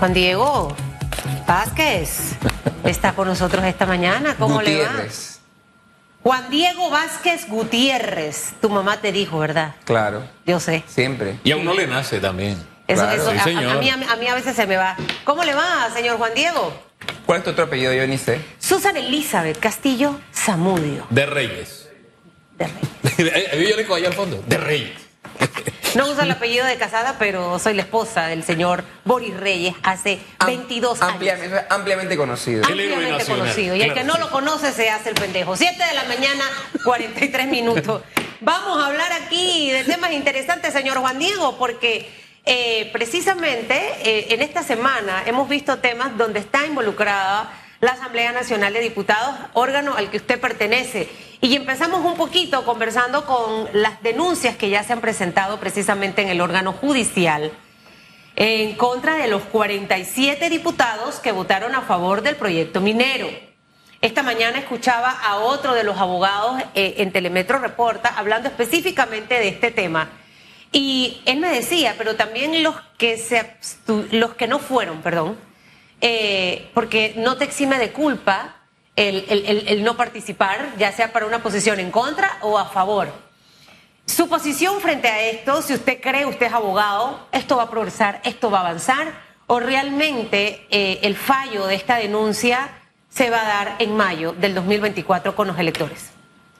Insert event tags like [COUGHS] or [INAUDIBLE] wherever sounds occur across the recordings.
Juan Diego Vázquez está con nosotros esta mañana. ¿Cómo le va? Juan Diego Vázquez Gutiérrez. Tu mamá te dijo, ¿verdad? Claro. Yo sé. Siempre. Y a uno le nace también. Eso, Claro. eso, Sí, a- a, señor. mí, a mí a veces se me va. ¿Cómo le va, señor Juan Diego? ¿Cuál es tu otro apellido? Yo ni sé. Susan Elizabeth Castillo Zamudio. De Reyes. de Reyes. Yo le allá al fondo. De Reyes. [LAUGHS] No uso el apellido de casada, pero soy la esposa del señor Boris Reyes hace Am- 22 años. ampliamente, ampliamente conocido. Ampliamente conocido. Y el que no lo conoce se hace el pendejo. 7 de la mañana, 43 minutos. Vamos a hablar aquí de temas interesantes, señor Juan Diego, porque eh, precisamente eh, en esta semana hemos visto temas donde está involucrada la Asamblea Nacional de Diputados, órgano al que usted pertenece. Y empezamos un poquito conversando con las denuncias que ya se han presentado precisamente en el órgano judicial en contra de los 47 diputados que votaron a favor del proyecto minero. Esta mañana escuchaba a otro de los abogados eh, en Telemetro Reporta hablando específicamente de este tema. Y él me decía, pero también los que, se los que no fueron, perdón, eh, porque no te exime de culpa el, el- el- el no participar, ya sea para una posición en contra o a favor. Su posición frente a esto, si usted cree, usted es abogado, esto va a progresar, esto va a avanzar, o realmente eh, el fallo de esta denuncia se va a dar en mayo del 2024 con los electores.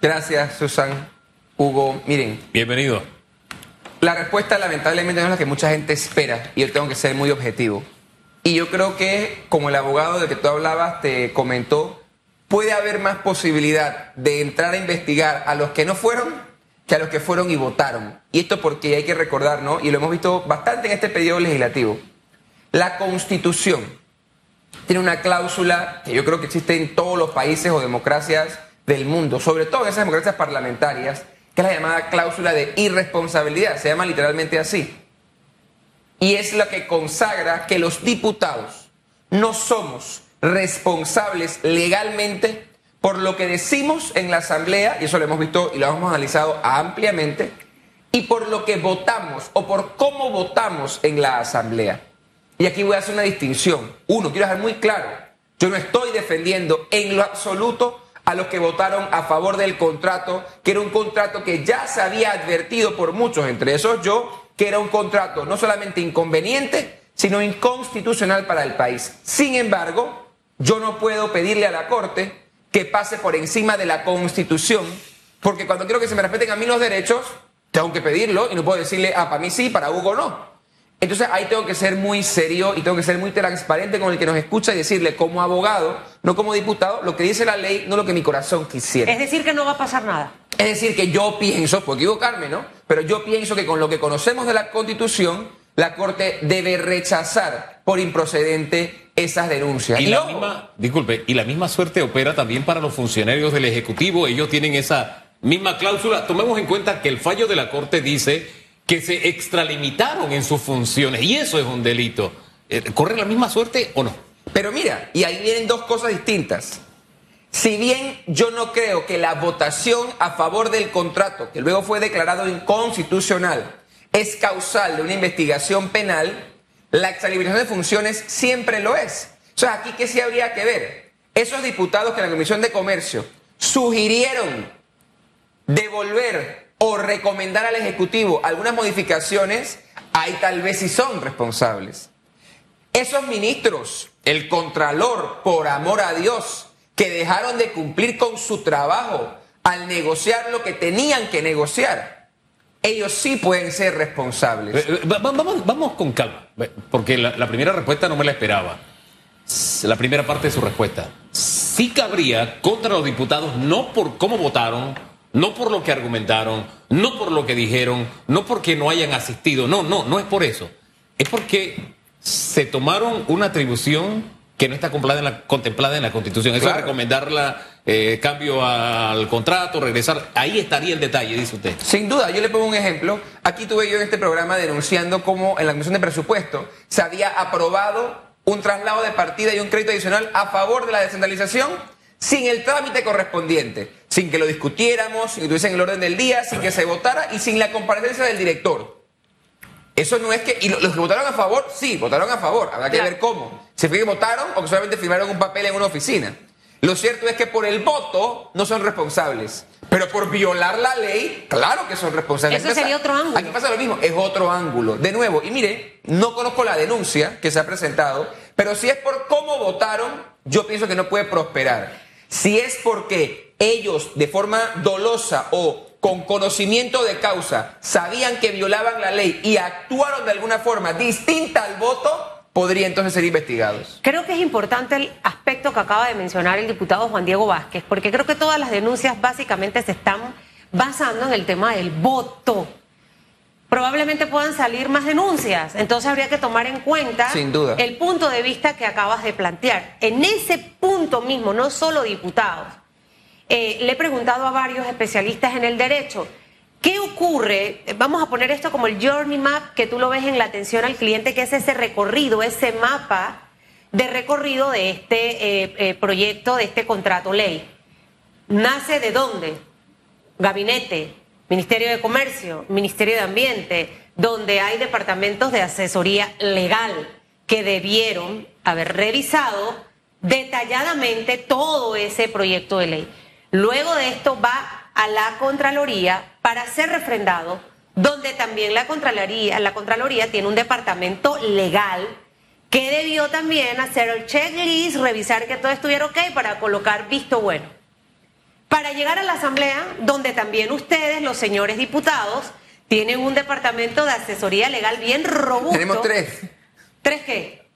Gracias, Susan. Hugo, miren, Bienvenido. la respuesta lamentablemente no es la que mucha gente espera y yo tengo que ser muy objetivo. Y yo creo que, como el abogado del que tú hablabas te comentó, puede haber más posibilidad de entrar a investigar a los que no fueron que a los que fueron y votaron. Y esto porque hay que recordar, ¿no? Y lo hemos visto bastante en este periodo legislativo. La Constitución tiene una cláusula que yo creo que existe en todos los países o democracias del mundo, sobre todo en esas democracias parlamentarias, que es la llamada cláusula de irresponsabilidad, se llama literalmente así. Y es la que consagra que los diputados no somos responsables legalmente por lo que decimos en la Asamblea, y eso lo hemos visto y lo hemos analizado ampliamente, y por lo que votamos o por cómo votamos en la Asamblea. Y aquí voy a hacer una distinción. Uno, quiero dejar muy claro, yo no estoy defendiendo en lo absoluto a los que votaron a favor del contrato, que era un contrato que ya se había advertido por muchos, entre esos yo, que era un contrato no solamente inconveniente, sino inconstitucional para el país. Sin embargo, yo no puedo pedirle a la Corte que pase por encima de la Constitución, porque cuando quiero que se me respeten a mí los derechos, tengo que pedirlo y no puedo decirle, ah, para mí sí, para Hugo no. Entonces ahí tengo que ser muy serio y tengo que ser muy transparente con el que nos escucha y decirle como abogado, no como diputado, lo que dice la ley, no lo que mi corazón quisiera. Es decir, que no va a pasar nada. Es decir, que yo pienso, puedo equivocarme, ¿no? Pero yo pienso que con lo que conocemos de la Constitución, la Corte debe rechazar por improcedente esas denuncias. Y la misma, disculpe, y la misma suerte opera también para los funcionarios del Ejecutivo. Ellos tienen esa misma cláusula. Tomemos en cuenta que el fallo de la Corte dice que se extralimitaron en sus funciones y eso es un delito. Eh, ¿Corre la misma suerte o no? Pero mira, y ahí vienen dos cosas distintas. Si bien yo no creo que la votación a favor del contrato, que luego fue declarado inconstitucional, es causal de una investigación penal, la extralimitación de funciones siempre lo es. O sea, aquí qué sí habría que ver. Esos diputados que en la Comisión de Comercio sugirieron devolver o recomendar al Ejecutivo algunas modificaciones, ahí tal vez sí son responsables. Esos ministros, el Contralor, por amor a Dios, que dejaron de cumplir con su trabajo al negociar lo que tenían que negociar, ellos sí pueden ser responsables. Eh, eh, va- va- Vamos, vamos con calma, porque la, la primera respuesta no me la esperaba. La primera parte de su respuesta. Sí cabría contra los diputados, no por cómo votaron, no por lo que argumentaron, no por lo que dijeron, no porque no hayan asistido, no, no, no es por eso. Es porque se tomaron una atribución que no está contemplada en la, contemplada en la Constitución. Eso Claro. es recomendarla, eh, cambio al contrato, regresar. Ahí estaría el detalle, dice usted. Sin duda, yo le pongo un ejemplo. Aquí tuve yo en este programa denunciando cómo en la Comisión de Presupuesto se había aprobado un traslado de partida y un crédito adicional a favor de la descentralización sin el trámite correspondiente, sin que lo discutiéramos, sin que estuviese en el orden del día, sin que se votara y sin la comparecencia del director. Eso no es que. Y lo- los que votaron a favor, sí, votaron a favor. Habrá que Claro. ver cómo. Si fue que votaron o que solamente firmaron un papel en una oficina. Lo cierto es que por el voto no son responsables. Pero por violar la ley, claro que son responsables. Eso sería otro ángulo. Aquí pasa lo mismo, es otro ángulo. De nuevo, y mire, no conozco la denuncia que se ha presentado, pero si es por cómo votaron, yo pienso que no puede prosperar. Si es porque ellos de forma dolosa o con conocimiento de causa sabían que violaban la ley y actuaron de alguna forma distinta al voto, podría entonces ser investigados. Creo que es importante el aspecto que acaba de mencionar el diputado Juan Diego Vázquez, porque creo que todas las denuncias básicamente se están basando en el tema del voto. Probablemente puedan salir más denuncias, entonces habría que tomar en cuenta Sin duda. el punto de vista que acabas de plantear. En ese punto mismo, no solo diputados, eh, le he preguntado a varios especialistas en el derecho, ¿qué ocurre? Vamos a poner esto como el journey map que tú lo ves en la atención al cliente, que es ese recorrido, ese mapa de recorrido de este eh, eh, proyecto, de este contrato ley. ¿Nace de dónde? Gabinete, Ministerio de Comercio, Ministerio de Ambiente, donde hay departamentos de asesoría legal que debieron haber revisado detalladamente todo ese proyecto de ley. Luego de esto va a la Contraloría para ser refrendado, donde también la Contraloría, la Contraloría tiene un departamento legal que debió también hacer el checklist, revisar que todo estuviera ok para colocar visto bueno para llegar a la Asamblea, donde también ustedes, los señores diputados, tienen un departamento de asesoría legal bien robusto. Tenemos tres. ¿Tres qué?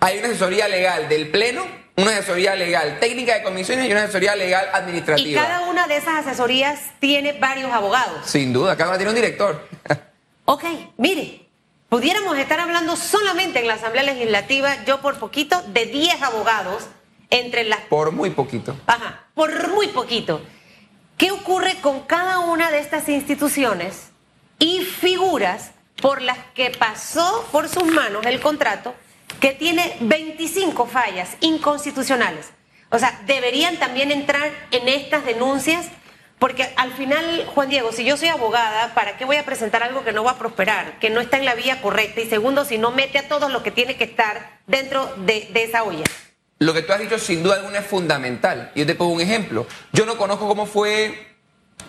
Hay una asesoría legal del Pleno, una asesoría legal técnica de comisiones y una asesoría legal Y administrativa. cada una de esas asesorías tiene varios abogados. Sin duda, cada una tiene un director. [LAUGHS] Ok, mire, pudiéramos estar hablando solamente en la Asamblea Legislativa, yo por poquito, de 10 abogados entre las Por muy poquito. Ajá, por muy poquito. ¿Qué ocurre con cada una de estas instituciones y figuras por las que pasó por sus manos el contrato que tiene 25 fallas inconstitucionales? O sea, deberían también entrar en estas denuncias porque al final, Juan Diego, si yo soy abogada, ¿para qué voy a presentar algo que no va a prosperar, que no está en la vía correcta? Y segundo, si no mete a todos los que tiene que estar dentro de, esa olla. Lo que tú has dicho sin duda alguna es fundamental. Yo te pongo un ejemplo. Yo no conozco cómo fue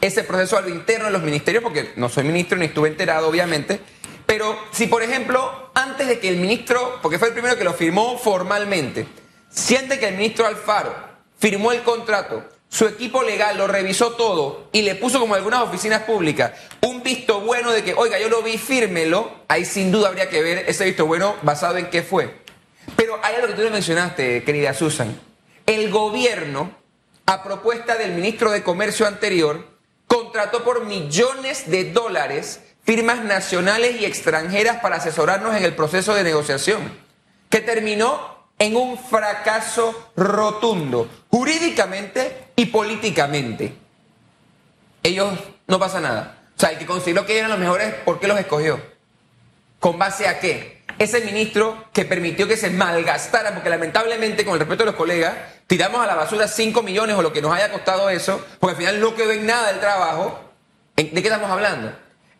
ese proceso a lo interno de los ministerios, porque no soy ministro ni estuve enterado, obviamente. Pero si, por ejemplo, antes de que el ministro, porque fue el primero que lo firmó formalmente, si antes que el ministro Alfaro firmó el contrato, su equipo legal lo revisó todo y le puso como algunas oficinas públicas un visto bueno de que, oiga, yo lo vi, fírmelo, ahí sin duda habría que ver ese visto bueno basado en qué fue. Pero hay algo que tú le mencionaste, querida Susan. El gobierno, a propuesta del ministro de Comercio anterior, contrató por millones de dólares firmas nacionales y extranjeras para asesorarnos en el proceso de negociación, que terminó en un fracaso rotundo, jurídicamente y políticamente. Ellos no pasa nada. O sea, el que consideró que eran los mejores, ¿por qué los escogió? ¿Con base a qué? Ese ministro que permitió que se malgastara, porque lamentablemente, con el respeto de los colegas, tiramos a la basura 5 millones o lo que nos haya costado eso, porque al final no quedó en nada el trabajo. ¿En- ¿De qué estamos hablando?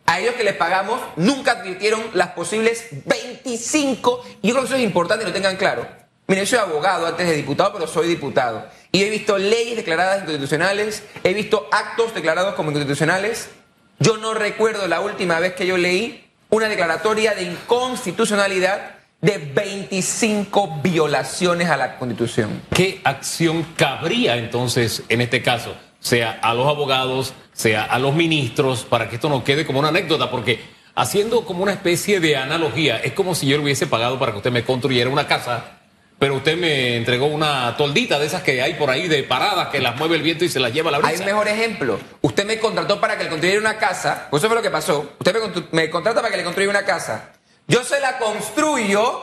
A ellos que les pagamos nunca advirtieron las posibles 25, y yo creo que eso es importante que lo tengan claro. Miren, yo soy abogado antes de diputado, pero soy diputado. Y he visto leyes declaradas inconstitucionales, he visto actos declarados como inconstitucionales. Yo no recuerdo la última vez que yo leí una declaratoria de inconstitucionalidad de 25 violaciones a la Constitución. ¿Qué acción cabría entonces en este caso? Sea a los abogados, sea a los ministros, para que esto no quede como una anécdota, porque haciendo como una especie de analogía, es como si yo le hubiese pagado para que usted me construyera una casa, pero usted me entregó una toldita de esas que hay por ahí de paradas que las mueve el viento y se las lleva la Hay brisa. un mejor ejemplo. Usted me contrató para que le construyera una casa. Pues eso fue lo que pasó. Usted me, me contrata para que le construya una casa. Yo se la construyo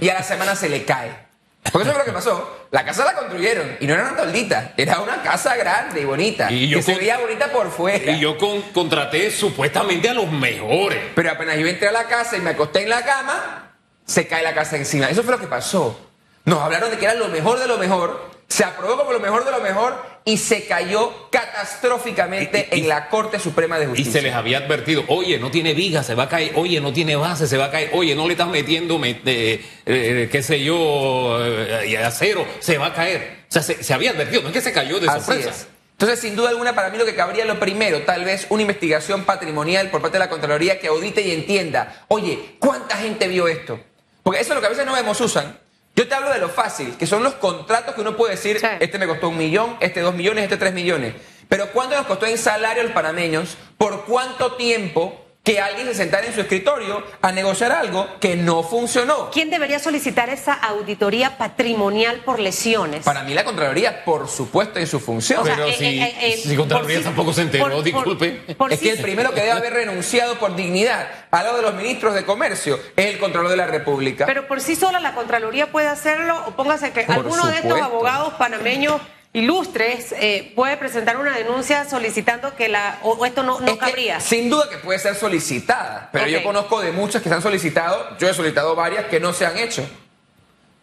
y a la semana se le cae. Porque eso fue lo que pasó. La casa la construyeron y no era una toldita. Era una casa grande y bonita. Y yo que se veía bonita por fuera. Y yo con- contraté supuestamente a los mejores. Pero apenas yo entré a la casa y me acosté en la cama, se cae la casa encima. Eso fue lo que pasó. Nos hablaron de que era lo mejor de lo mejor, se aprobó como lo mejor de lo mejor y se cayó catastróficamente Y- y- en la Corte Suprema de Y Justicia. se les había advertido, oye, no tiene viga, se va a caer, oye, no tiene base, se va a caer, oye, no le estás metiendo, met- eh, eh, qué sé yo, eh, acero, se va a caer. O sea, se, se había advertido, no es que se cayó de Así sorpresa. es. Entonces, sin duda alguna, para mí lo que cabría lo primero, tal vez una investigación patrimonial por parte de la Contraloría que audite y entienda, oye, ¿cuánta gente vio esto? Porque eso es lo que a veces no vemos, Susan. Yo te hablo de lo fácil, que son los contratos que uno puede decir, Sí. este me costó un millón, este dos millones, este tres millones. Pero ¿cuánto nos costó en salario a los panameños? ¿Por cuánto tiempo que alguien se sentara en su escritorio a negociar algo que no funcionó? ¿Quién debería solicitar esa auditoría patrimonial por lesiones? Para mí la Contraloría, por supuesto, en su función. O sea, Pero eh, si, eh, eh, si Contraloría por si- tampoco se enteró, por- disculpe. por es que el primero que debe haber renunciado por dignidad al lado de los ministros de comercio es el Contralor de la República. Pero por sí sola la Contraloría puede hacerlo, o póngase que Por alguno de estos abogados panameños ilustres eh, puede presentar una denuncia solicitando que la o, esto no, no Es que, cabría. sin duda que puede ser solicitada, pero yo conozco de muchas que se han solicitado, yo he solicitado varias que no se han hecho.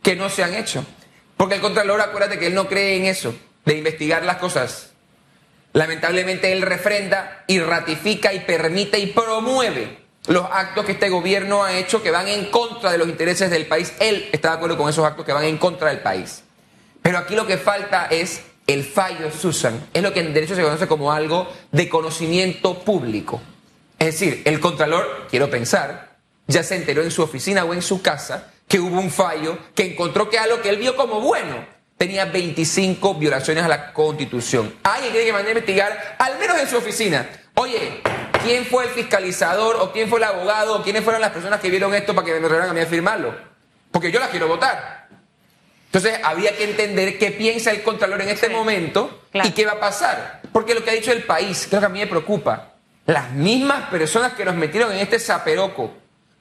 Que no se han hecho. Porque el Contralor, acuérdate que él no cree en eso, de investigar las cosas. Lamentablemente él refrenda y ratifica y permite y promueve los actos que este gobierno ha hecho que van en contra de los intereses del país. Él está de acuerdo con esos actos que van en contra del país. Pero aquí lo que falta es el fallo, Susan. Es lo que en derecho se conoce como algo de conocimiento público. Es decir, el Contralor, quiero pensar, ya se enteró en su oficina o en su casa que hubo un fallo que encontró que algo que él vio como bueno tenía 25 violaciones a la Constitución. Alguien tiene que mandar a investigar, al menos en su oficina. Oye, ¿quién fue el fiscalizador o quién fue el abogado o quiénes fueron las personas que vieron esto para que me regalaran a mí a firmarlo? Porque yo las quiero votar. Entonces habría que entender qué piensa el Contralor en este Sí, momento claro. y qué va a pasar. Porque lo que ha dicho el país, creo que a mí me preocupa. Las mismas personas que nos metieron en este zaperoco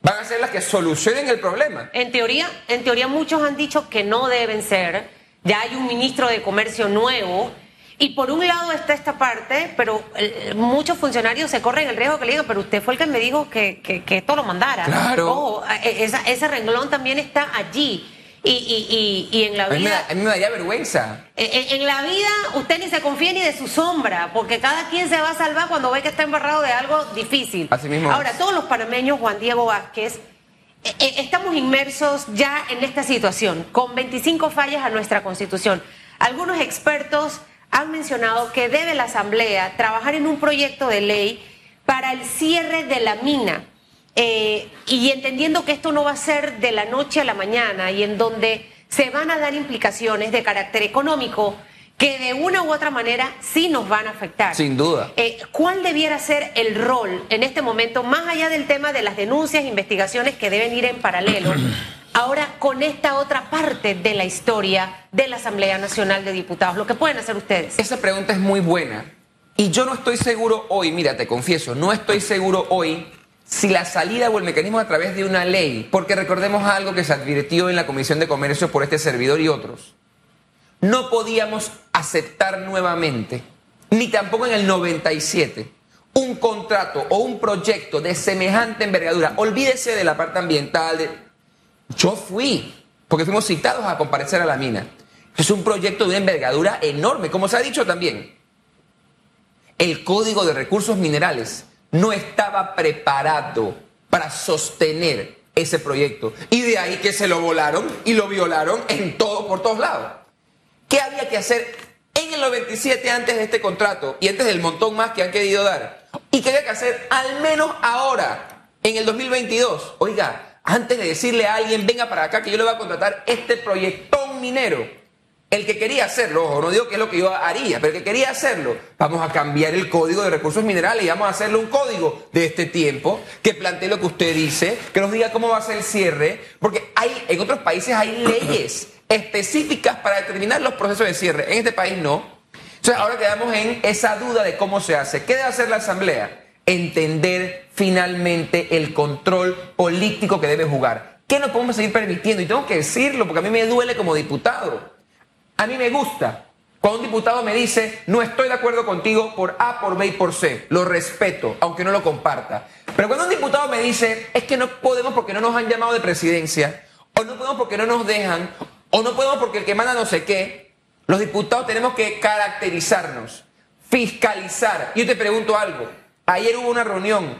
van a ser las que solucionen el problema. En teoría, en teoría muchos han dicho que no deben ser. Ya hay un ministro de comercio nuevo. Y por un lado está esta parte, pero eh, muchos funcionarios se corren el riesgo que le digan, pero usted fue el que me dijo que, que, que esto lo mandara. Claro. Ojo, eh, esa- ese renglón también está allí. Y, y, y, y en la A mí, me, vida... da- a mí me daría vergüenza. En, en- la vida usted ni se confía ni de su sombra, porque cada quien se va a salvar cuando ve que está embarrado de algo difícil. Así mismo Ahora, todos los panameños, Juan Diego Vázquez, eh, eh, estamos inmersos ya en esta situación, con 25 fallas a nuestra constitución. Algunos expertos han mencionado que debe la Asamblea trabajar en un proyecto de ley para el cierre de la mina. Eh, y entendiendo que esto no va a ser de la noche a la mañana y en donde se van a dar implicaciones de carácter económico que de una u otra manera sí nos van a afectar. Sin duda. Eh, ¿Cuál debiera ser el rol en este momento, más allá del tema de las denuncias e investigaciones que deben ir en paralelo, [CLEARS THROAT] ahora con esta otra parte de la historia de la Asamblea Nacional de Diputados? Lo que pueden hacer ustedes. Esa pregunta es muy buena. Y yo no estoy seguro hoy, mira, te confieso, no estoy seguro hoy si la salida o el mecanismo a través de una ley, porque recordemos algo que se advirtió en la Comisión de Comercio por este servidor y otros. No podíamos aceptar nuevamente, ni tampoco en el 97, un contrato o un proyecto de semejante envergadura. Olvídese de la parte ambiental. Yo fui, porque fuimos citados a comparecer a la mina. Es un proyecto de una envergadura enorme, como se ha dicho también. El Código de Recursos Minerales no estaba preparado para sostener ese proyecto. Y de ahí que se lo volaron y lo violaron en todo, por todos lados. ¿Qué había que hacer en el 97 antes de este contrato y antes del montón más que han querido dar? ¿Y qué había que hacer al menos ahora, en el 2022? Oiga, antes de decirle a alguien, venga para acá que yo le voy a contratar este proyectón minero. El que quería hacerlo, ojo, no digo que es lo que yo haría, pero el que quería hacerlo, vamos a cambiar el código de recursos minerales y vamos a hacerle un código de este tiempo que plantee lo que usted dice, que nos diga cómo va a ser el cierre, porque hay, en otros países hay leyes [COUGHS] específicas para determinar los procesos de cierre. En este país no. Entonces ahora quedamos en esa duda de cómo se hace. ¿Qué debe hacer la Asamblea? Entender finalmente el control político que debe jugar. ¿Qué no podemos seguir permitiendo? Y tengo que decirlo porque a mí me duele como diputado. A mí me gusta cuando un diputado me dice, no estoy de acuerdo contigo por A, por B y por C. Lo respeto, aunque no lo comparta. Pero cuando un diputado me dice, es que no podemos porque no nos han llamado de presidencia, o no podemos porque no nos dejan, o no podemos porque el que manda no sé qué, Los diputados tenemos que caracterizarnos, fiscalizar. Yo te pregunto algo. Ayer hubo una reunión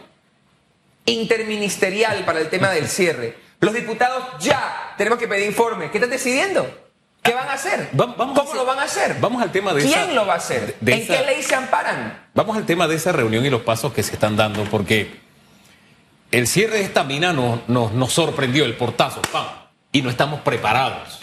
interministerial para el tema del cierre. Los diputados ya tenemos que pedir informes. ¿Qué están decidiendo? ¿Qué van a hacer? ¿Cómo lo van a hacer? Vamos al tema de ¿Quién lo va a hacer? ¿En qué ley se amparan? Vamos al tema de esa reunión y los pasos que se están dando, porque el cierre de esta mina nos, nos, sorprendió, el portazo, ¡pam! y no estamos preparados.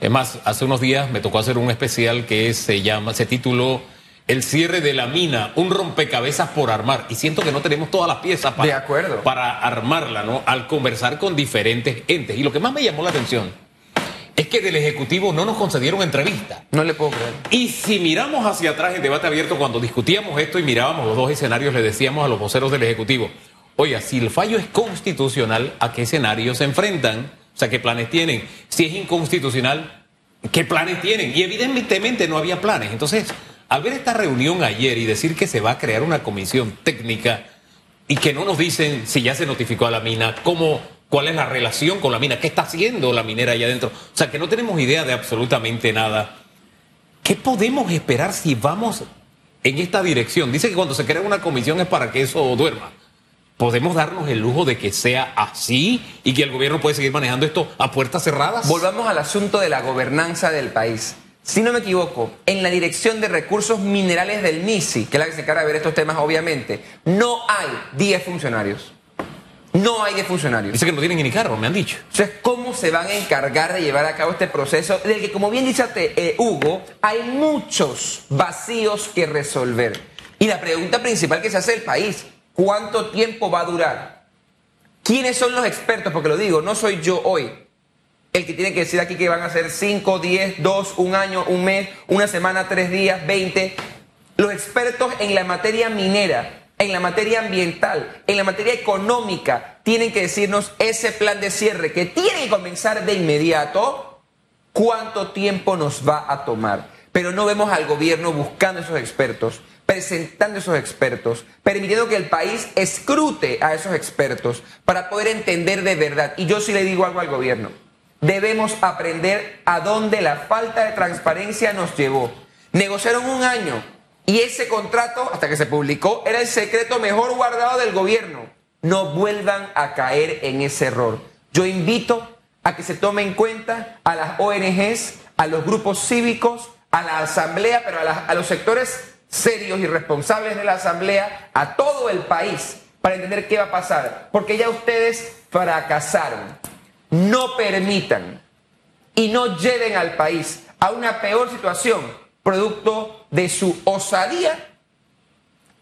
Es más, hace unos días me tocó hacer un especial que se llama, se tituló El cierre de la mina, un rompecabezas por armar. Y siento que no tenemos todas las piezas para, de acuerdo. para armarla, ¿no? Al conversar con diferentes entes. Y lo que más me llamó la atención es que del Ejecutivo no nos concedieron entrevista. No le puedo creer. Y si miramos hacia atrás en debate abierto, cuando discutíamos esto y mirábamos los dos escenarios, le decíamos a los voceros del Ejecutivo, oiga, si el fallo es constitucional, ¿a qué escenario se enfrentan? O sea, ¿qué planes tienen? Si es inconstitucional, ¿qué planes tienen? Y evidentemente no había planes. Entonces, al ver esta reunión ayer y decir que se va a crear una comisión técnica y que no nos dicen si ya se notificó a la mina, cómo cuál es la relación con la mina, qué está haciendo la minera allá adentro. O sea, que no tenemos idea de absolutamente nada. ¿Qué podemos esperar si vamos en esta dirección? Dice que cuando se crea una comisión es para que eso duerma. ¿Podemos darnos el lujo de que sea así y que el gobierno puede seguir manejando esto a puertas cerradas? Volvamos al asunto de la gobernanza del país. Si no me equivoco, en la Dirección de Recursos Minerales del MISI, que es la que se encarga de ver estos temas, obviamente, no hay 10 funcionarios. No hay de funcionarios. Dice que no tienen ni carro, me han dicho. Entonces, ¿cómo se van a encargar de llevar a cabo este proceso? Del que, como bien dice eh, Hugo, hay muchos vacíos que resolver. Y la pregunta principal que se hace el país, ¿cuánto tiempo va a durar? ¿Quiénes son los expertos? Porque lo digo, no soy yo hoy el que tiene que decir aquí que van a ser 5, 10, 2, un año, un mes, una semana, tres días, 20. Los expertos en la materia minera en la materia ambiental, en la materia económica, tienen que decirnos ese plan de cierre que tiene que comenzar de inmediato, cuánto tiempo nos va a tomar. Pero no vemos al gobierno buscando esos expertos, presentando esos expertos, permitiendo que el país escrute a esos expertos para poder entender de verdad. Y yo sí le digo algo al gobierno. Debemos aprender a dónde la falta de transparencia nos llevó. Negociaron un año y ese contrato, hasta que se publicó, era el secreto mejor guardado del gobierno. No vuelvan a caer en ese error. Yo invito a que se tome en cuenta a las ONGs, a los grupos cívicos, a la asamblea, pero a, a los sectores serios y responsables de la asamblea, a todo el país, para entender qué va a pasar. Porque ya ustedes fracasaron. No permitan y no lleven al país a una peor situación producto de su osadía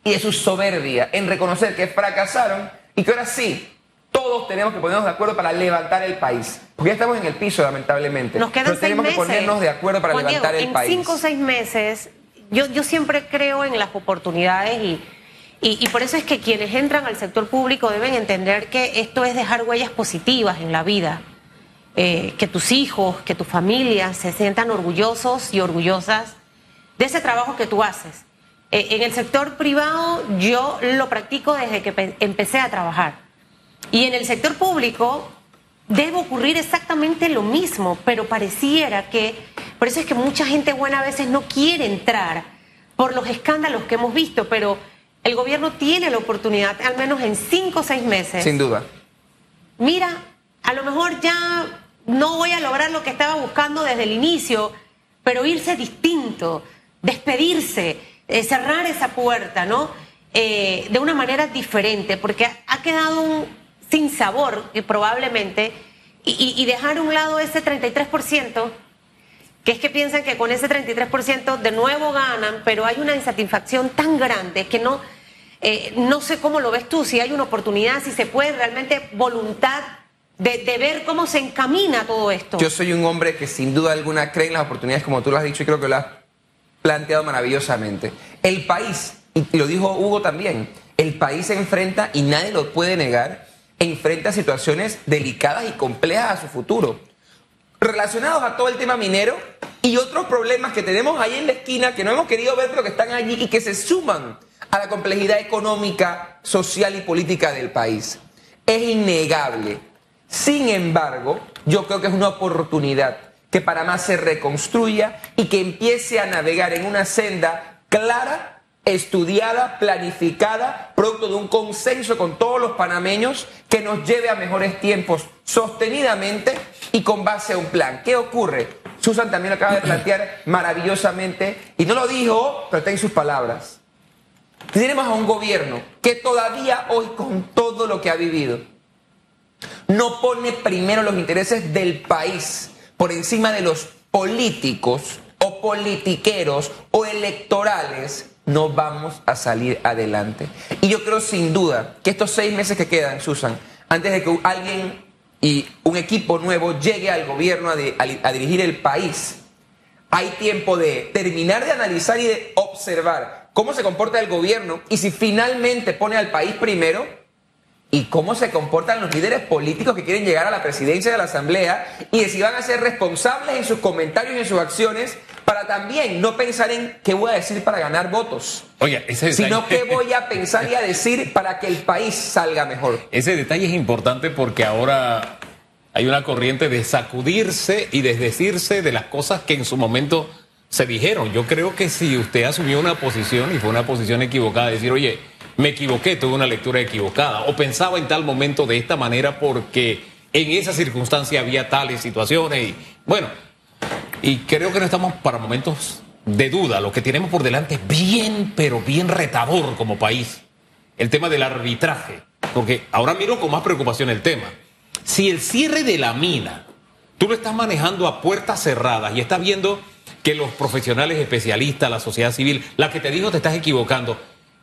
y de su soberbia en reconocer que fracasaron y que ahora sí, todos tenemos que ponernos de acuerdo para levantar el país. Porque ya estamos en el piso, lamentablemente. Nos quedan Pero tenemos que ponernos de acuerdo para levantar el país. En cinco o seis meses, yo, yo siempre creo en las oportunidades y, y, por eso es que quienes entran al sector público deben entender que esto es dejar huellas positivas en la vida. Eh, que tus hijos, que tu familia se sientan orgullosos y orgullosas de ese trabajo que tú haces. Eh, en el sector privado yo lo practico desde que empecé a trabajar. Y en el sector público debe ocurrir exactamente lo mismo, pero pareciera que, por eso es que mucha gente buena a veces no quiere entrar por los escándalos que hemos visto, pero el gobierno tiene la oportunidad, al menos en cinco o seis meses. Sin duda. Mira, a lo mejor ya no voy a lograr lo que estaba buscando desde el inicio, pero irse distinto despedirse, eh, cerrar esa puerta, ¿no? Eh, de una manera diferente, porque ha, quedado un sin sabor que probablemente, y, dejar a un lado ese 33%, que es que piensan que con ese 33% de nuevo ganan, pero hay una insatisfacción tan grande que no, eh, no sé cómo lo ves tú, si hay una oportunidad, si se puede realmente voluntad de, de, ver cómo se encamina todo esto. Yo soy un hombre que sin duda alguna cree en las oportunidades, como tú lo has dicho, y creo que lo has planteado maravillosamente. El país, y lo dijo Hugo también, el país se enfrenta, y nadie lo puede negar, enfrenta situaciones delicadas y complejas a su futuro, relacionados a todo el tema minero y otros problemas que tenemos ahí en la esquina que no hemos querido ver, pero que están allí y que se suman a la complejidad económica, social y política del país. Es innegable. Sin embargo, yo creo que es una oportunidad que Panamá se reconstruya y que empiece a navegar en una senda clara, estudiada, planificada, producto de un consenso con todos los panameños que nos lleve a mejores tiempos sostenidamente y con base a un plan. ¿Qué ocurre? Susan también lo acaba de plantear maravillosamente y no lo dijo, pero está en sus palabras. Tenemos a un gobierno que todavía hoy con todo lo que ha vivido no pone primero los intereses del país por encima de los políticos o politiqueros o electorales, no vamos a salir adelante. Y yo creo sin duda que estos seis meses que quedan, Susan, antes de que alguien y un equipo nuevo llegue al gobierno a, dirigir el país, hay tiempo de terminar de analizar y de observar cómo se comporta el gobierno y si finalmente pone al país primero y cómo se comportan los líderes políticos que quieren llegar a la presidencia de la Asamblea y de si van a ser responsables en sus comentarios y en sus acciones para también no pensar en qué voy a decir para ganar votos, Oye, ese sino qué [LAUGHS] voy a pensar y a decir para que el país salga mejor. Ese detalle es importante porque ahora hay una corriente de sacudirse y desdecirse de las cosas que en su momento se dijeron. Yo creo que si usted asumió una posición y fue una posición equivocada, decir, oye, me equivoqué, tuve una lectura equivocada, o pensaba en tal momento de esta manera porque en esa circunstancia había tales situaciones. Y, bueno, y creo que no estamos para momentos de duda. Lo que tenemos por delante es bien, pero bien retador como país. El tema del arbitraje. Porque ahora miro con más preocupación el tema. Si el cierre de la mina, tú lo estás manejando a puertas cerradas y estás viendo que los profesionales especialistas, la sociedad civil, la que te dijo te estás equivocando,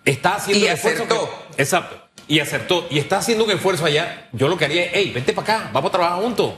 está haciendo y acertó. exacto. Y acertó. Y está haciendo un esfuerzo allá. Yo lo que haría es, hey, vente para acá, vamos a trabajar juntos.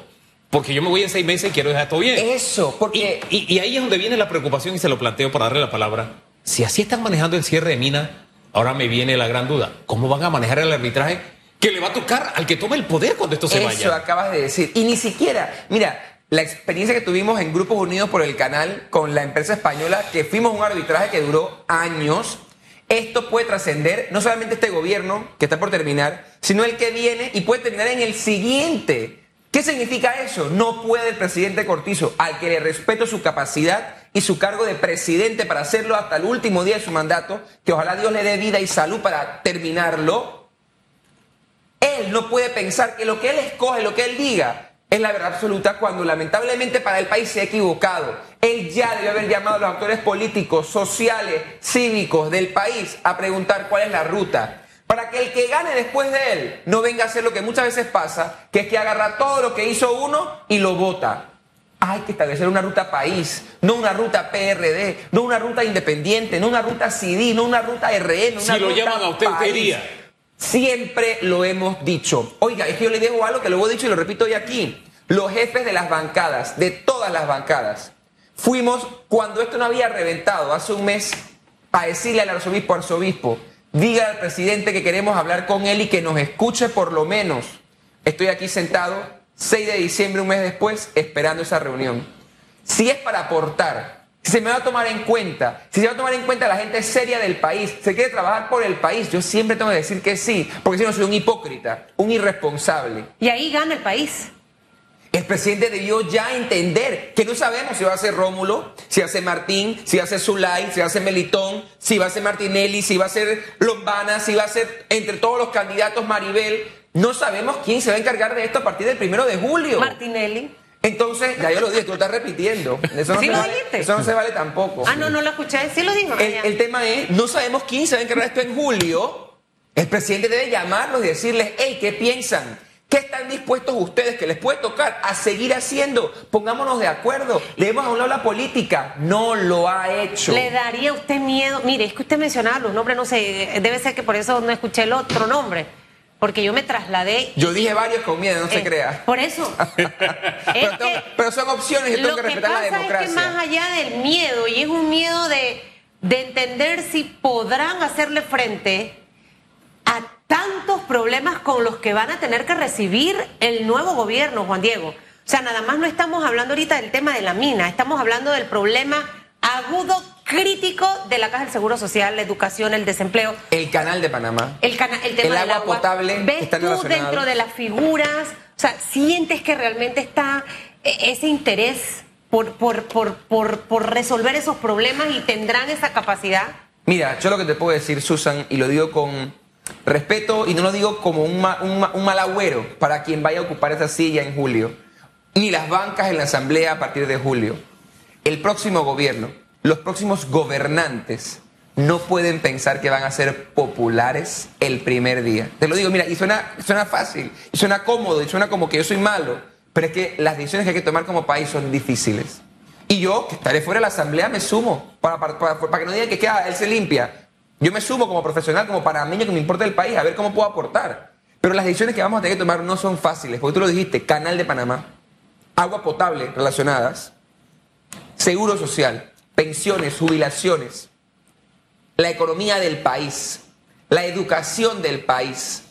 Porque yo me voy en seis meses y quiero dejar todo bien. Eso, porque. Y, y, ahí es donde viene la preocupación y se lo planteo para darle la palabra. Si así están manejando el cierre de mina, ahora me viene la gran duda. ¿Cómo van a manejar el arbitraje que le va a tocar al que tome el poder cuando esto se vaya? Eso acabas de decir. Y ni siquiera, mira, la experiencia que tuvimos en Grupos Unidos por el Canal con la empresa española, que fuimos un arbitraje que duró años esto puede trascender no solamente este gobierno que está por terminar, sino el que viene y puede terminar en el siguiente. ¿Qué significa eso? No puede el presidente Cortizo, al que le respeto su capacidad y su cargo de presidente para hacerlo hasta el último día de su mandato, que ojalá Dios le dé vida y salud para terminarlo, él no puede pensar que lo que él escoge, lo que él diga, es la verdad absoluta cuando lamentablemente para el país se ha equivocado. Él ya debe haber llamado a los actores políticos, sociales, cívicos del país a preguntar cuál es la ruta. Para que el que gane después de él no venga a hacer lo que muchas veces pasa, que es que agarra todo lo que hizo uno y lo vota. Hay que establecer una ruta país, no una ruta PRD, no una ruta independiente, no una ruta CD, no una ruta RN. Una si lo llaman a usted, usted iría. Siempre lo hemos dicho. Oiga, es que yo le dejo algo que luego he dicho y lo repito hoy aquí. Los jefes de las bancadas, de todas las bancadas, fuimos cuando esto no había reventado hace un mes a decirle al arzobispo, arzobispo, diga al presidente que queremos hablar con él y que nos escuche por lo menos. Estoy aquí sentado, 6 de diciembre, un mes después, esperando esa reunión. Si es para aportar, si se me va a tomar en cuenta, si se va a tomar en cuenta la gente seria del país, se quiere trabajar por el país, yo siempre tengo que decir que sí, porque si no soy un hipócrita, un irresponsable. Y ahí gana el país. El presidente debió ya entender que no sabemos si va a ser Rómulo, si va a ser Martín, si va a ser Zulay, si va a ser Melitón, si va a ser Martinelli, si va a ser Lombana, si va a ser entre todos los candidatos Maribel. No sabemos quién se va a encargar de esto a partir del primero de julio. Martinelli. Entonces, ya yo lo dije, tú lo estás repitiendo. Eso no, ¿Sí se, lo vale, dijiste? eso no se vale tampoco. Ah, no, no lo escuché. Sí lo dijo. El, el tema es, no sabemos quién se va a encargar de esto en julio. El presidente debe llamarlos y decirles, hey, ¿qué piensan? ¿Qué están dispuestos ustedes que les puede tocar a seguir haciendo? Pongámonos de acuerdo. Debemos a un lado la política. No lo ha hecho. ¿Le daría a usted miedo? Mire, es que usted mencionaba los nombres, no sé, debe ser que por eso no escuché el otro nombre. Porque yo me trasladé. Yo dije varios con miedo, no se Eh, crea. Por eso. [LAUGHS] pero, tengo- son opciones y tengo que que respetar la pasa democracia. es que más allá del miedo, y es un miedo de, de entender si podrán hacerle frente tantos problemas con los que van a tener que recibir el nuevo gobierno, Juan Diego. O sea, nada más no estamos hablando ahorita del tema de la mina, estamos hablando del problema agudo, crítico de la Caja del Seguro Social, la educación, el desempleo. El canal de Panamá. El, cana- el tema El del agua potable ¿Ves está tú dentro de las figuras? O sea, ¿sientes que realmente está eh, ese interés por, por, por, por, por resolver esos problemas y tendrán esa capacidad? Mira, yo lo que te puedo decir, Susan, y lo digo con respeto y no lo digo como un, ma- un ma- un mal agüero para quien vaya a ocupar esa silla en julio, ni las bancas en la asamblea a partir de julio. El próximo gobierno, los próximos gobernantes no pueden pensar que van a ser populares el primer día. Te lo digo, mira, y suena, suena fácil, y suena cómodo, y suena como que yo soy malo, pero es que las decisiones que hay que tomar como país son difíciles. Y yo, que estaré fuera de la asamblea, me sumo, para, para, para- para que no digan que queda, él se limpia. Yo me sumo como profesional, como panameño que me importa el país, a ver cómo puedo aportar. Pero las decisiones que vamos a tener que tomar no son fáciles, porque tú lo dijiste, canal de Panamá, agua potable relacionadas, seguro social, pensiones, jubilaciones, la economía del país, la educación del país,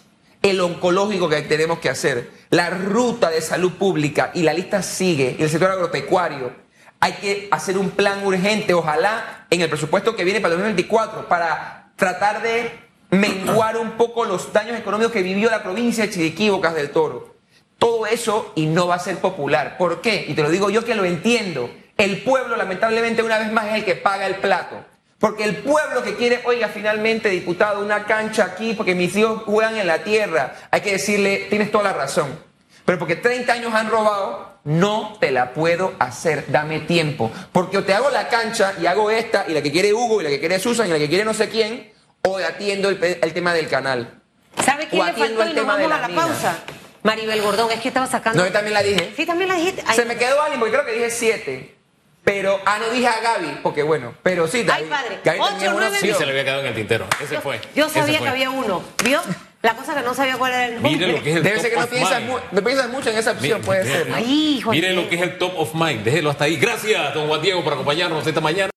el oncológico que tenemos que hacer, la ruta de salud pública y la lista sigue, el sector agropecuario. Hay que hacer un plan urgente, ojalá en el presupuesto que viene para el 2024, para tratar de menguar un poco los daños económicos que vivió la provincia de Chiriquí, Bocas del Toro. Todo eso y no va a ser popular. ¿Por qué? Y te lo digo yo que lo entiendo. El pueblo, lamentablemente, una vez más es el que paga el plato. Porque el pueblo que quiere, oiga, finalmente, diputado, una cancha aquí porque mis hijos juegan en la tierra, hay que decirle, tienes toda la razón. Pero porque 30 años han robado, no te la puedo hacer, dame tiempo. Porque o te hago la cancha y hago esta, y la que quiere Hugo, y la que quiere Susan, y la que quiere no sé quién, o atiendo el, tema del canal. ¿Sabe quién O le faltó el y nos vamos a la la mina. pausa? Maribel Gordón, es que estaba sacando. No, yo también la dije. Sí, también la dijiste. Ay, Se me quedó alguien porque creo que dije siete. Pero, ah, no dije a Gaby, porque bueno, pero sí, Ay, padre. Gaby Ocho, también es una nueve, Sí, opción. se le había quedado en el tintero. Ese fue. Yo sabía fue. que había uno. ¿Vio? La cosa que no sabía cuál era el nombre. Mire lo que es el Debe top ser que no piensas, no piensas mucho en esa opción, Mi- puede mi- ser. ¿no? Ay, hijo Mire lo que es el top of mind. Déjelo hasta ahí. Gracias, don Juan Diego, por acompañarnos esta mañana.